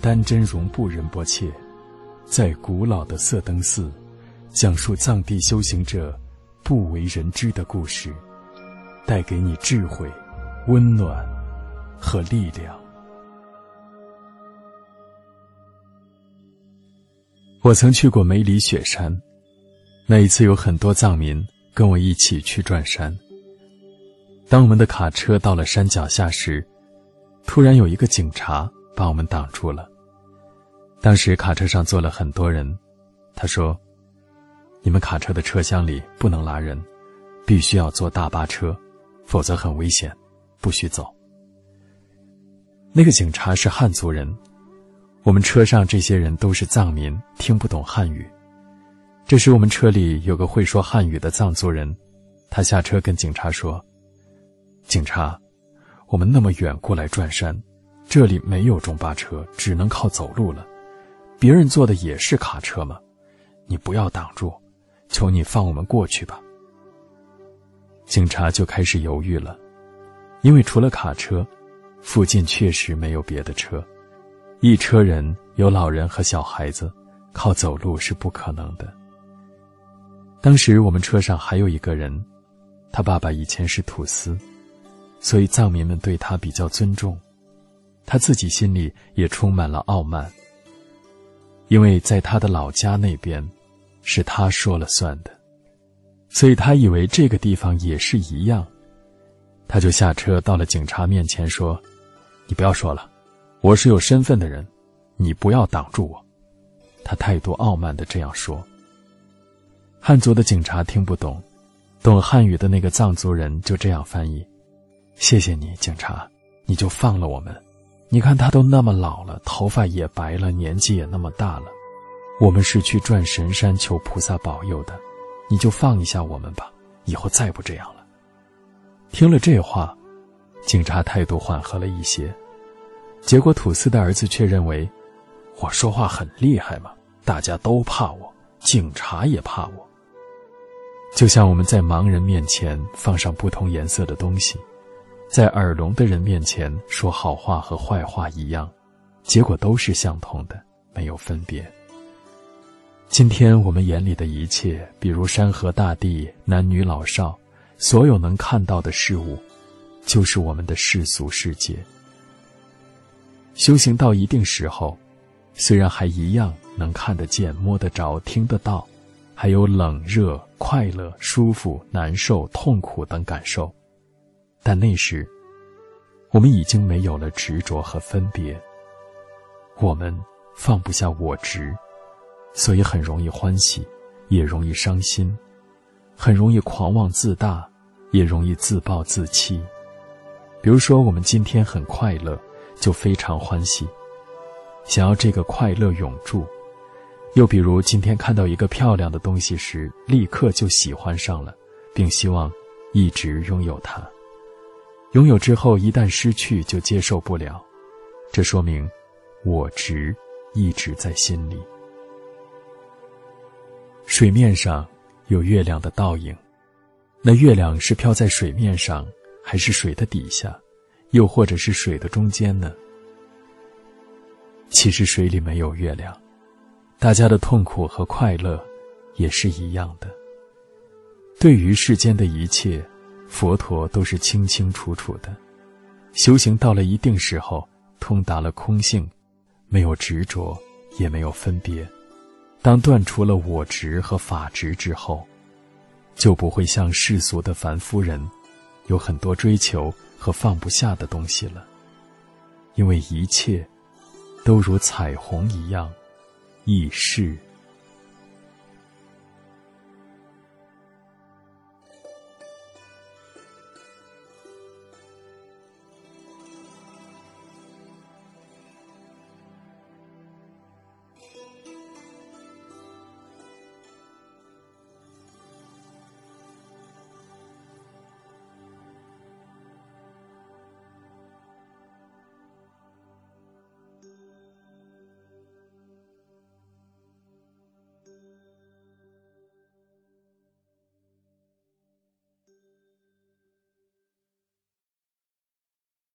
丹真容布仁波切，在古老的色登寺，讲述藏地修行者不为人知的故事，带给你智慧、温暖和力量。我曾去过梅里雪山，那一次有很多藏民跟我一起去转山。当我们的卡车到了山脚下时，突然有一个警察。把我们挡住了。当时卡车上坐了很多人，他说：“你们卡车的车厢里不能拉人，必须要坐大巴车，否则很危险，不许走。”那个警察是汉族人，我们车上这些人都是藏民，听不懂汉语。这时我们车里有个会说汉语的藏族人，他下车跟警察说：“警察，我们那么远过来转山。”这里没有中巴车，只能靠走路了。别人坐的也是卡车吗？你不要挡住，求你放我们过去吧。警察就开始犹豫了，因为除了卡车，附近确实没有别的车。一车人有老人和小孩子，靠走路是不可能的。当时我们车上还有一个人，他爸爸以前是土司，所以藏民们对他比较尊重。他自己心里也充满了傲慢，因为在他的老家那边，是他说了算的，所以他以为这个地方也是一样，他就下车到了警察面前说：“你不要说了，我是有身份的人，你不要挡住我。”他态度傲慢的这样说。汉族的警察听不懂，懂汉语的那个藏族人就这样翻译：“谢谢你，警察，你就放了我们。”你看他都那么老了，头发也白了，年纪也那么大了。我们是去转神山求菩萨保佑的，你就放一下我们吧，以后再不这样了。听了这话，警察态度缓和了一些。结果土司的儿子却认为，我说话很厉害嘛，大家都怕我，警察也怕我。就像我们在盲人面前放上不同颜色的东西。在耳聋的人面前说好话和坏话一样，结果都是相同的，没有分别。今天我们眼里的一切，比如山河大地、男女老少，所有能看到的事物，就是我们的世俗世界。修行到一定时候，虽然还一样能看得见、摸得着、听得到，还有冷热、快乐、舒服、难受、痛苦等感受。但那时，我们已经没有了执着和分别。我们放不下我执，所以很容易欢喜，也容易伤心；很容易狂妄自大，也容易自暴自弃。比如说，我们今天很快乐，就非常欢喜，想要这个快乐永驻；又比如，今天看到一个漂亮的东西时，立刻就喜欢上了，并希望一直拥有它。拥有之后，一旦失去就接受不了，这说明我执一直在心里。水面上有月亮的倒影，那月亮是飘在水面上，还是水的底下，又或者是水的中间呢？其实水里没有月亮，大家的痛苦和快乐也是一样的。对于世间的一切。佛陀都是清清楚楚的，修行到了一定时候，通达了空性，没有执着，也没有分别。当断除了我执和法执之后，就不会像世俗的凡夫人，有很多追求和放不下的东西了。因为一切，都如彩虹一样，易逝